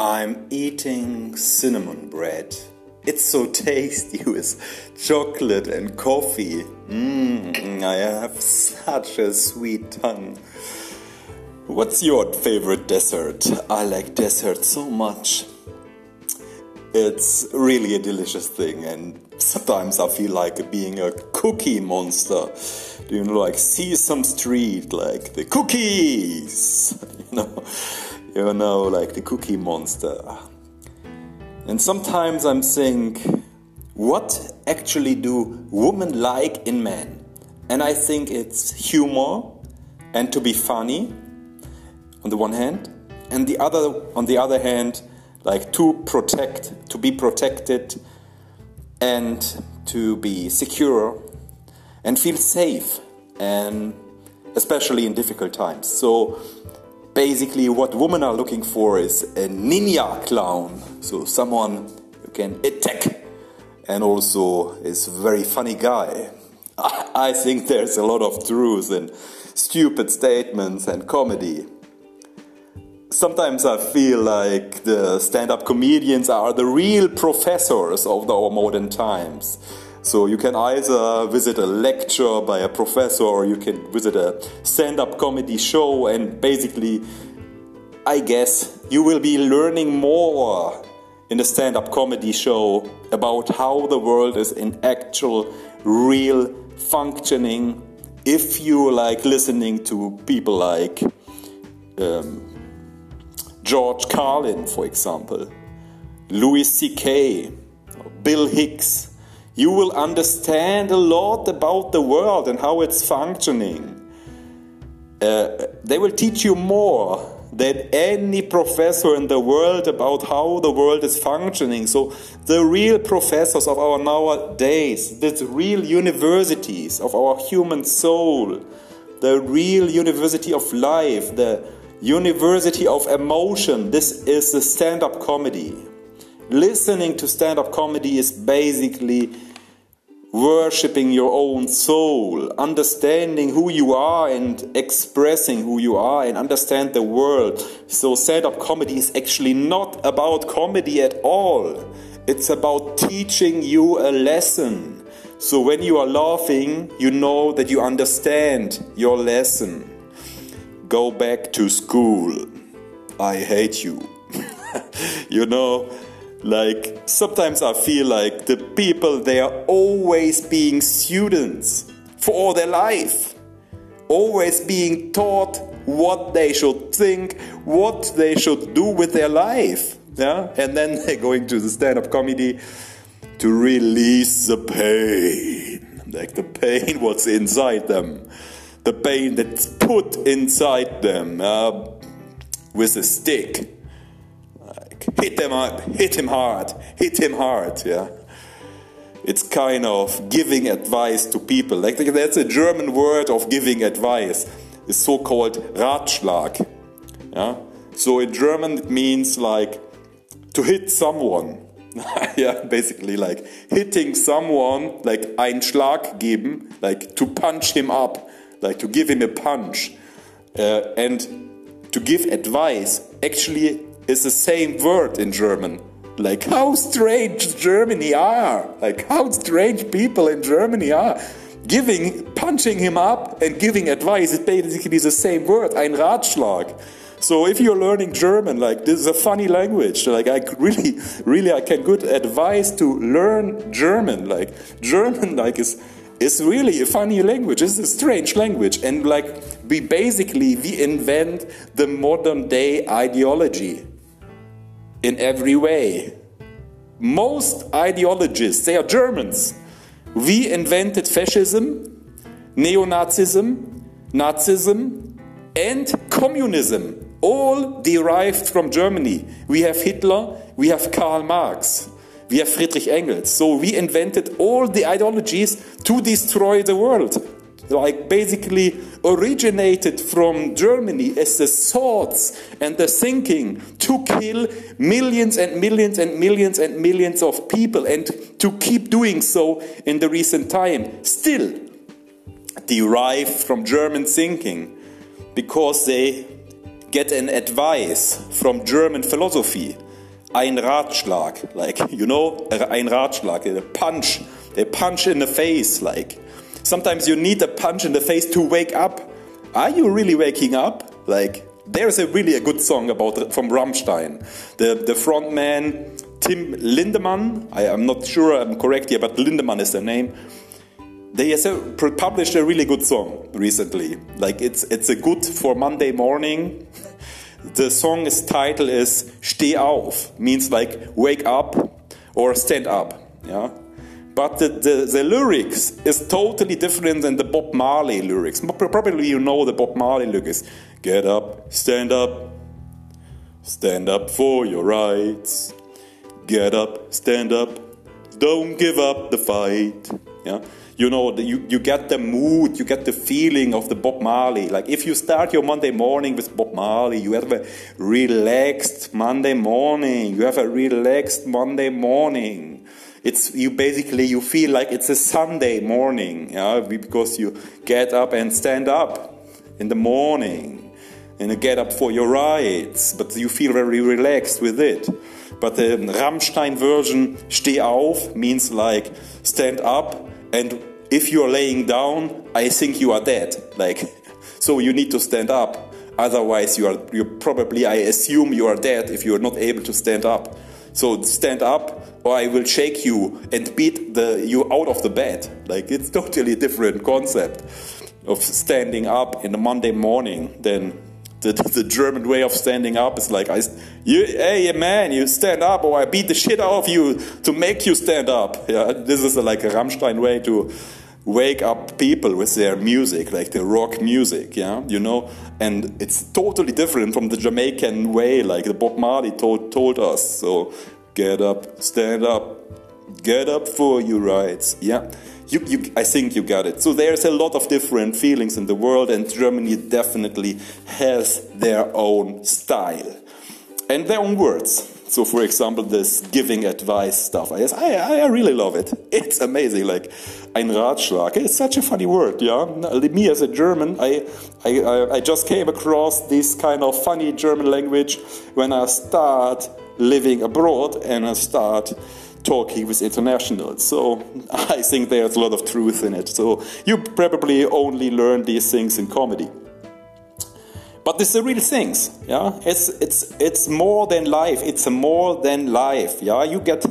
I'm eating cinnamon bread. It's so tasty with chocolate and coffee. Mmm, I have such a sweet tongue. What's your favorite dessert? I like dessert so much. It's really a delicious thing, and sometimes I feel like being a cookie monster. Do you know, like Sesame Street, like the cookies? You know, you know, like the cookie monster. And sometimes I'm think, what actually do women like in men? And I think it's humor and to be funny on the one hand, and the other on the other hand, like to protect, to be protected and to be secure and feel safe and especially in difficult times. So basically what women are looking for is a ninja clown. So someone who can attack and also is a very funny guy. I think there's a lot of truth in stupid statements and comedy. Sometimes I feel like the stand up comedians are the real professors of our modern times. So you can either visit a lecture by a professor or you can visit a stand up comedy show, and basically, I guess you will be learning more in the stand up comedy show about how the world is in actual, real functioning if you like listening to people like um, George Carlin, for example, Louis C.K., Bill Hicks you will understand a lot about the world and how it's functioning. Uh, they will teach you more than any professor in the world about how the world is functioning. So, the real professors of our nowadays, the real universities of our human soul, the real university of life, the university of emotion, this is the stand up comedy. Listening to stand up comedy is basically worshipping your own soul, understanding who you are and expressing who you are and understand the world. So, stand up comedy is actually not about comedy at all, it's about teaching you a lesson. So, when you are laughing, you know that you understand your lesson. Go back to school. I hate you. you know, like sometimes I feel like the people they are always being students for all their life, always being taught what they should think, what they should do with their life. Yeah, and then they're going to the stand-up comedy to release the pain, like the pain what's inside them, the pain that's put inside them uh, with a stick hit them up, hit him hard, hit him hard, yeah. It's kind of giving advice to people. Like that's a German word of giving advice. It's so-called Ratschlag. Yeah. So in German it means like to hit someone. yeah, basically like hitting someone, like ein Schlag geben, like to punch him up, like to give him a punch. Uh, and to give advice actually is the same word in German. Like how strange Germany are. Like how strange people in Germany are. Giving, punching him up and giving advice is basically the same word, ein Ratschlag. So if you're learning German, like this is a funny language. Like I really, really, I can good advice to learn German. Like German, like is is really a funny language. It's a strange language, and like we basically we invent the modern day ideology in every way. Most ideologists, they are Germans. We invented fascism, neo Nazism, Nazism, and communism, all derived from Germany. We have Hitler, we have Karl Marx, we have Friedrich Engels. So we invented all the ideologies to destroy the world like basically originated from Germany as the thoughts and the thinking to kill millions and millions and millions and millions of people and to keep doing so in the recent time still derive from German thinking because they get an advice from German philosophy. ein Ratschlag, like, you know, ein Ratschlag, a punch, a punch in the face, like. Sometimes you need a punch in the face to wake up. Are you really waking up? Like, there's a really a good song about from Rammstein. The the frontman Tim Lindemann, I am not sure I'm correct here, but Lindemann is the name. They published a really good song recently. Like it's it's a good for Monday morning. The song's title is Steh auf, means like wake up or stand up. Yeah. But the, the, the, lyrics is totally different than the Bob Marley lyrics. Probably you know the Bob Marley lyrics. Get up, stand up, stand up for your rights. Get up, stand up, don't give up the fight. Yeah you know, you, you get the mood, you get the feeling of the Bob Marley. Like if you start your Monday morning with Bob Marley, you have a relaxed Monday morning. You have a relaxed Monday morning. It's you basically you feel like it's a Sunday morning, yeah, because you get up and stand up in the morning and you get up for your rights, but you feel very relaxed with it. But the Rammstein version, steh auf, means like stand up and if you are laying down, I think you are dead. Like, so you need to stand up. Otherwise, you are you probably I assume you are dead if you are not able to stand up. So stand up, or I will shake you and beat the you out of the bed. Like it's totally different concept of standing up in a Monday morning than the, the German way of standing up is like, I, you, hey man, you stand up, or I beat the shit out of you to make you stand up. Yeah, this is a, like a Rammstein way to wake up people with their music, like the rock music, yeah, you know, and it's totally different from the Jamaican way, like the Bob Marley told told us. So get up, stand up, get up for your rights, yeah. You, you, I think you got it. So there's a lot of different feelings in the world, and Germany definitely has their own style and their own words. So, for example, this giving advice stuff, I, I, I really love it. It's amazing. Like, ein Ratschlag. It's such a funny word, yeah. Me as a German, I, I, I just came across this kind of funny German language when I start living abroad and I start talking with internationals. So I think there's a lot of truth in it. So you probably only learn these things in comedy. But it's the real things, yeah. It's it's it's more than life. It's more than life, yeah. You get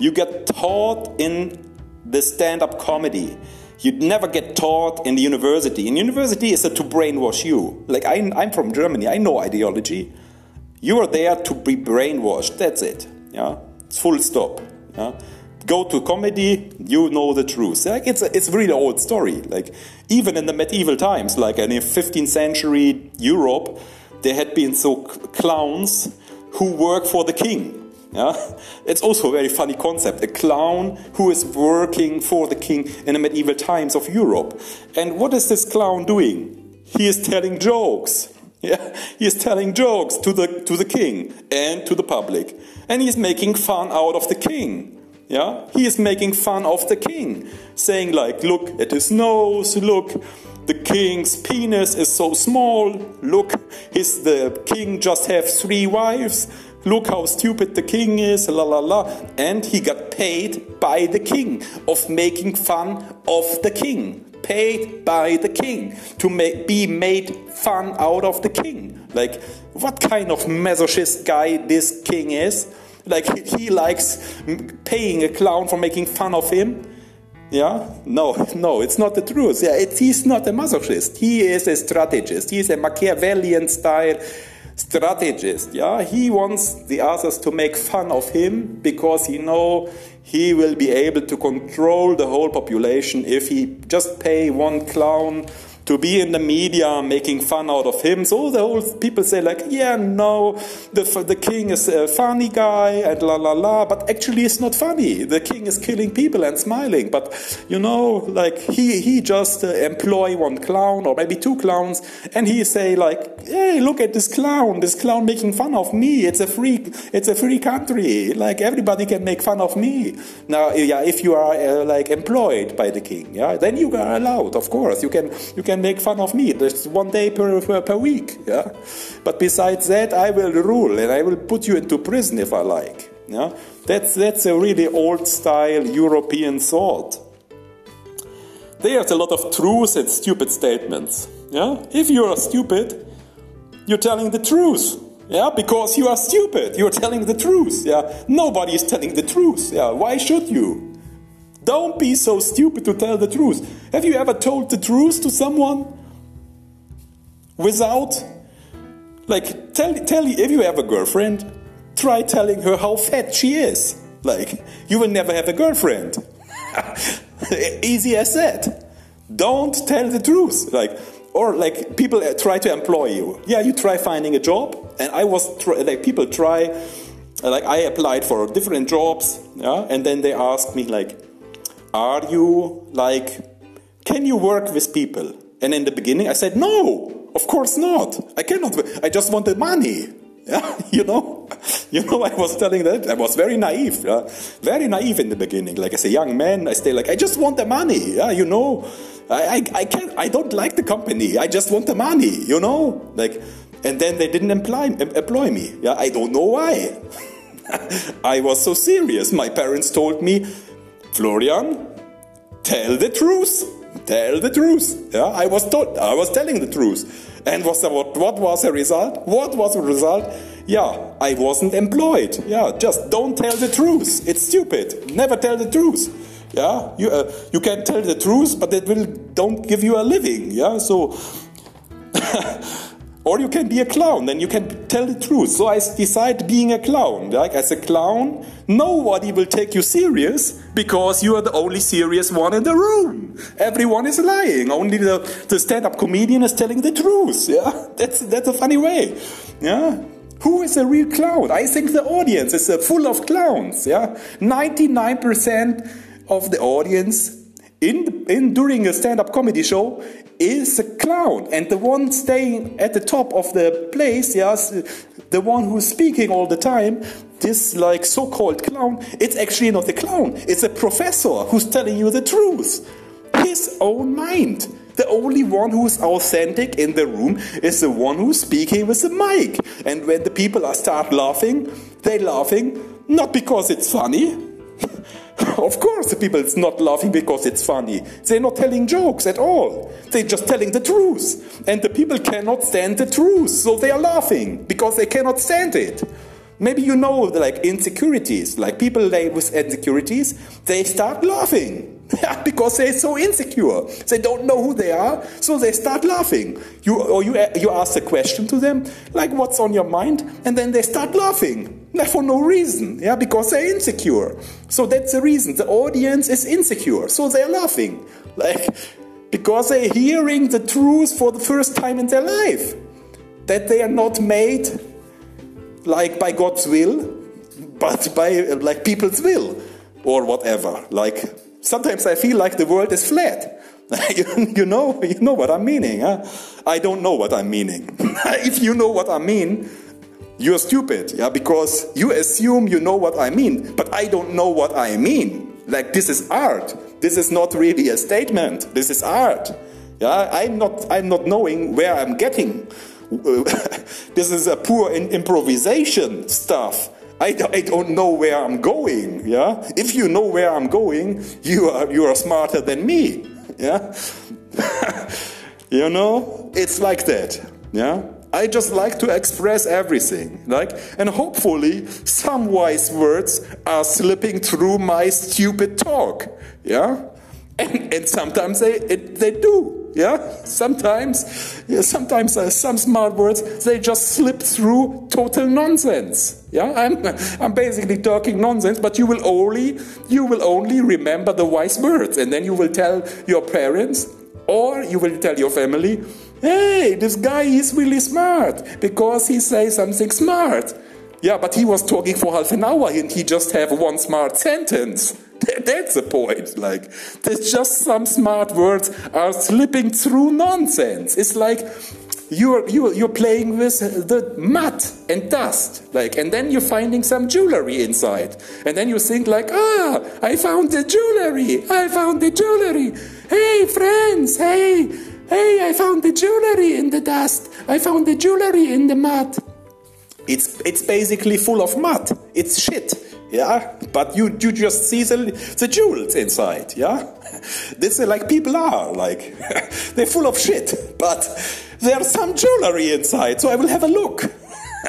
you get taught in the stand-up comedy. You'd never get taught in the university. In university is a to brainwash you. Like I'm, I'm from Germany. I know ideology. You are there to be brainwashed. That's it. Yeah, it's full stop. Yeah go to comedy, you know the truth. Like it's a, it's a really old story. Like even in the medieval times, like in 15th century Europe, there had been so clowns who work for the king. Yeah? It's also a very funny concept. A clown who is working for the king in the medieval times of Europe. And what is this clown doing? He is telling jokes. Yeah, he is telling jokes to the to the king and to the public, and he's making fun out of the king. Yeah, he is making fun of the king, saying like, "Look at his nose. Look, the king's penis is so small. Look, his the king just have three wives. Look how stupid the king is. La la la." And he got paid by the king of making fun of the king. Paid by the king to make, be made fun out of the king. Like, what kind of masochist guy this king is? Like he likes paying a clown for making fun of him. Yeah, no, no, it's not the truth. Yeah, it, he's not a masochist. He is a strategist. He is a Machiavellian style strategist. Yeah, he wants the others to make fun of him because he know he will be able to control the whole population if he just pay one clown to be in the media making fun out of him. So the whole people say like, yeah, no, the, the king is a funny guy and la la la, but actually it's not funny. The king is killing people and smiling, but you know, like he he just uh, employ one clown or maybe two clowns, and he say like, hey, look at this clown, this clown making fun of me. It's a free, it's a free country. Like everybody can make fun of me. Now, yeah, if you are uh, like employed by the king, yeah, then you are allowed. Of course, you can you can make fun of me. There's one day per, per, per week. Yeah? But besides that, I will rule and I will put you into prison if I like. Yeah? That's, that's a really old style European thought. There's a lot of truth and stupid statements. Yeah? If you're stupid, you're telling the truth. Yeah, because you are stupid. You're telling the truth. Yeah, nobody is telling the truth. Yeah, why should you? Don't be so stupid to tell the truth. Have you ever told the truth to someone without, like, tell tell if you have a girlfriend, try telling her how fat she is. Like, you will never have a girlfriend. Easy as that. Don't tell the truth. Like, or like people uh, try to employ you. Yeah, you try finding a job, and I was like people try, like I applied for different jobs. Yeah, and then they asked me like, are you like, can you work with people? And in the beginning, I said no, of course not. I cannot. I just wanted money. Yeah, you know, you know, I was telling that I was very naive, yeah? very naive in the beginning. Like as a young man, I stay like, I just want the money. Yeah, you know, I, I, I can't, I don't like the company. I just want the money. You know, like, and then they didn't employ employ me. Yeah, I don't know why. I was so serious. My parents told me, Florian, tell the truth. Tell the truth. Yeah, I was told, I was telling the truth. And was the, what, what was the result? What was the result? Yeah, I wasn't employed. Yeah, just don't tell the truth. It's stupid. Never tell the truth. Yeah, you uh, you can tell the truth, but it will don't give you a living. Yeah, so or you can be a clown, then you can tell the truth. So I decide being a clown. Like as a clown, nobody will take you serious because you are the only serious one in the room. Everyone is lying. Only the, the stand-up comedian is telling the truth. Yeah, that's that's a funny way. Yeah. Who is a real clown? I think the audience is uh, full of clowns. Yeah, ninety-nine percent of the audience in, in during a stand-up comedy show is a clown. And the one staying at the top of the place yes the one who's speaking all the time this like so-called clown it's actually not a clown. It's a professor who's telling you the truth. His own mind. The only one who's authentic in the room is the one who's speaking with the mic. And when the people are start laughing they're laughing not because it's funny of course, the people is not laughing because it's funny. They're not telling jokes at all. They're just telling the truth. And the people cannot stand the truth, so they are laughing because they cannot stand it. Maybe you know like insecurities, like people lay with insecurities, they start laughing. because they're so insecure. They don't know who they are, so they start laughing. You or you you ask a question to them, like what's on your mind, and then they start laughing. For no reason, yeah, because they're insecure. So that's the reason. The audience is insecure, so they're laughing. Like because they're hearing the truth for the first time in their life. That they are not made like by God's will, but by like people's will or whatever. Like sometimes I feel like the world is flat. you know, you know what I'm meaning. Huh? I don't know what I'm meaning. if you know what I mean, you're stupid, yeah, because you assume you know what I mean, but I don't know what I mean. Like this is art. This is not really a statement. This is art. Yeah, I'm not. I'm not knowing where I'm getting. this is a poor improvisation stuff. I, I don't know where I'm going. Yeah, if you know where I'm going, you are you are smarter than me. Yeah, you know, it's like that. Yeah. I just like to express everything, like, and hopefully some wise words are slipping through my stupid talk, yeah, and, and sometimes they it, they do, yeah? Sometimes, yeah, sometimes uh, some smart words they just slip through total nonsense. Yeah, I'm I'm basically talking nonsense, but you will only you will only remember the wise words, and then you will tell your parents or you will tell your family, "Hey, this guy is really smart because he says something smart." Yeah, but he was talking for half an hour and he just have one smart sentence. That's the point. Like, there's just some smart words are slipping through nonsense. It's like you're, you're, you're playing with the mud and dust. Like, and then you're finding some jewelry inside. And then you think like, ah, I found the jewelry. I found the jewelry. Hey, friends. Hey, Hey, I found the jewelry in the dust. I found the jewelry in the mud. It's, it's basically full of mud. It's shit. Yeah, but you, you just see the, the jewels inside. Yeah, this is like people are like they're full of shit, but there's some jewelry inside. So I will have a look.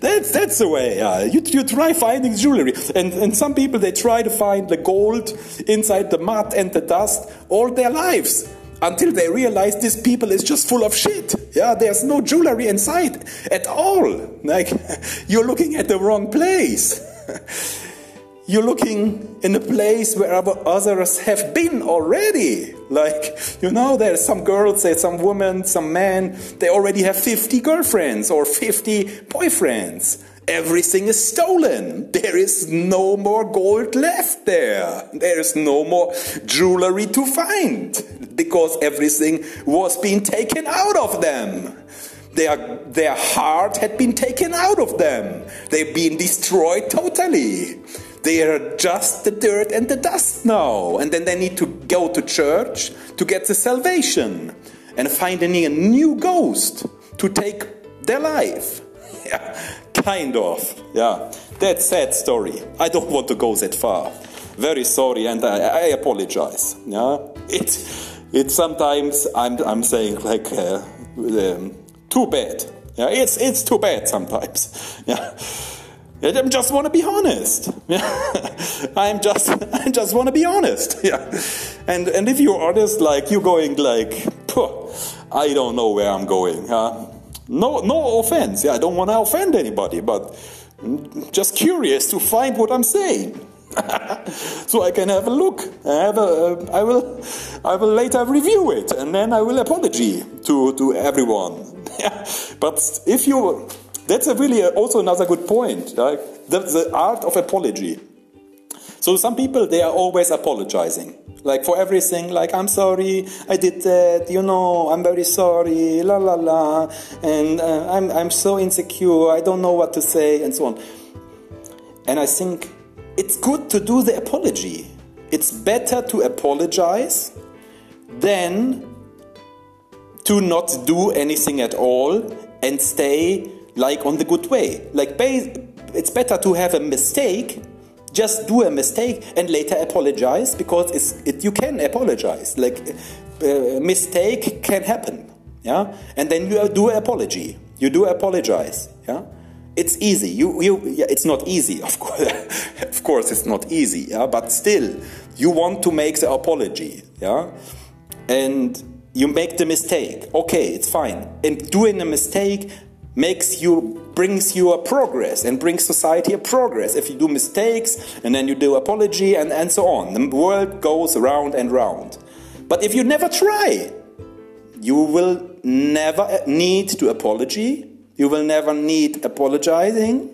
that's that's the way. Yeah. You you try finding jewelry, and and some people they try to find the gold inside the mud and the dust all their lives until they realize this people is just full of shit. Yeah, there's no jewelry inside at all. Like you're looking at the wrong place. you're looking in a place where others have been already. Like, you know, there's some girls, there's some women, some men, they already have 50 girlfriends or 50 boyfriends. Everything is stolen. There is no more gold left there. There is no more jewelry to find because everything was being taken out of them. Their, their heart had been taken out of them. They've been destroyed totally. They are just the dirt and the dust now. And then they need to go to church to get the salvation and finding a new ghost to take their life. Yeah, kind of. Yeah, that's sad story. I don't want to go that far. Very sorry, and I, I apologize. Yeah, it, it sometimes I'm I'm saying like uh, um, too bad. Yeah, it's it's too bad sometimes. Yeah. I just want to be honest. Yeah. I'm just I just want to be honest. Yeah. And and if you're honest, like you're going like, I don't know where I'm going. Huh? No no offense. Yeah, I don't want to offend anybody, but just curious to find what I'm saying. so I can have a look. I, have a, I will I will later review it and then I will apology to to everyone. But if you that's a really uh, also another good point. Like the, the art of apology. So some people they are always apologizing, like for everything. Like I'm sorry, I did that. You know, I'm very sorry. La la la, and uh, I'm I'm so insecure. I don't know what to say, and so on. And I think it's good to do the apology. It's better to apologize than to not do anything at all and stay like on the good way. Like it's better to have a mistake, just do a mistake and later apologize because it, you can apologize. Like uh, mistake can happen, yeah. And then you do an apology. You do apologize, yeah. It's easy. You, you, yeah, it's not easy, of course. of course, it's not easy, yeah. But still, you want to make the apology, yeah. And you make the mistake. Okay, it's fine. And doing a mistake makes you brings you a progress and brings society a progress if you do mistakes and then you do apology and, and so on the world goes round and round but if you never try you will never need to apology you will never need apologizing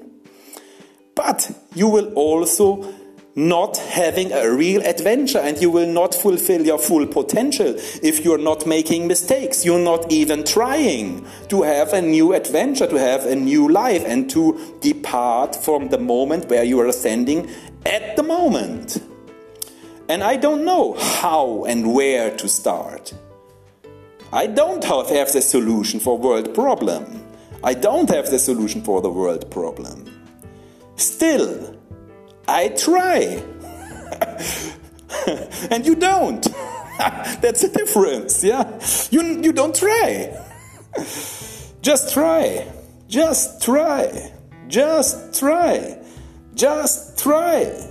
but you will also not having a real adventure and you will not fulfill your full potential if you're not making mistakes. You're not even trying to have a new adventure, to have a new life, and to depart from the moment where you are standing at the moment. And I don't know how and where to start. I don't have the solution for world problem. I don't have the solution for the world problem. Still, I try. and you don't. That's the difference, yeah? You, you don't try. Just try. Just try. Just try. Just try.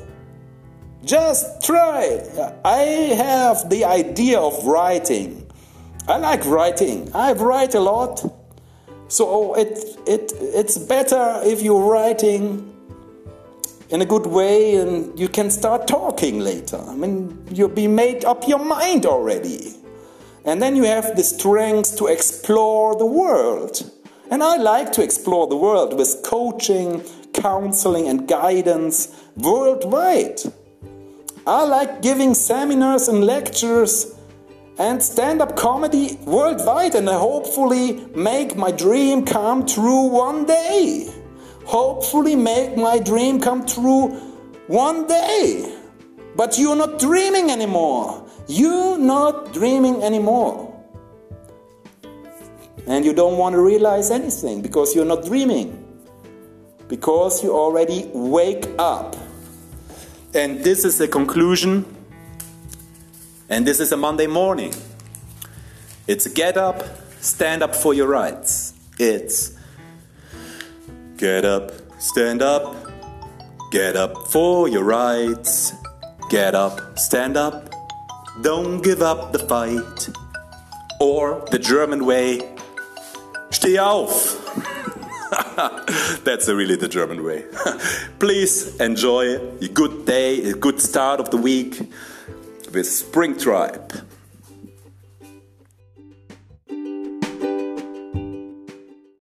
Just try. I have the idea of writing. I like writing. I write a lot. So it, it, it's better if you're writing in a good way and you can start talking later. I mean, you'll be made up your mind already. And then you have the strength to explore the world. And I like to explore the world with coaching, counseling, and guidance worldwide. I like giving seminars and lectures and stand up comedy worldwide, and I hopefully make my dream come true one day hopefully make my dream come true one day. But you're not dreaming anymore. You're not dreaming anymore. and you don't want to realize anything because you're not dreaming. Because you already wake up. And this is the conclusion. And this is a Monday morning. It's get up, stand up for your rights. It's get up, stand up, get up for your rights. Get up, stand up, don't give up the fight. Or the German way, steh auf. That's really the German way. Please enjoy a good day, a good start of the week with Spring Tribe.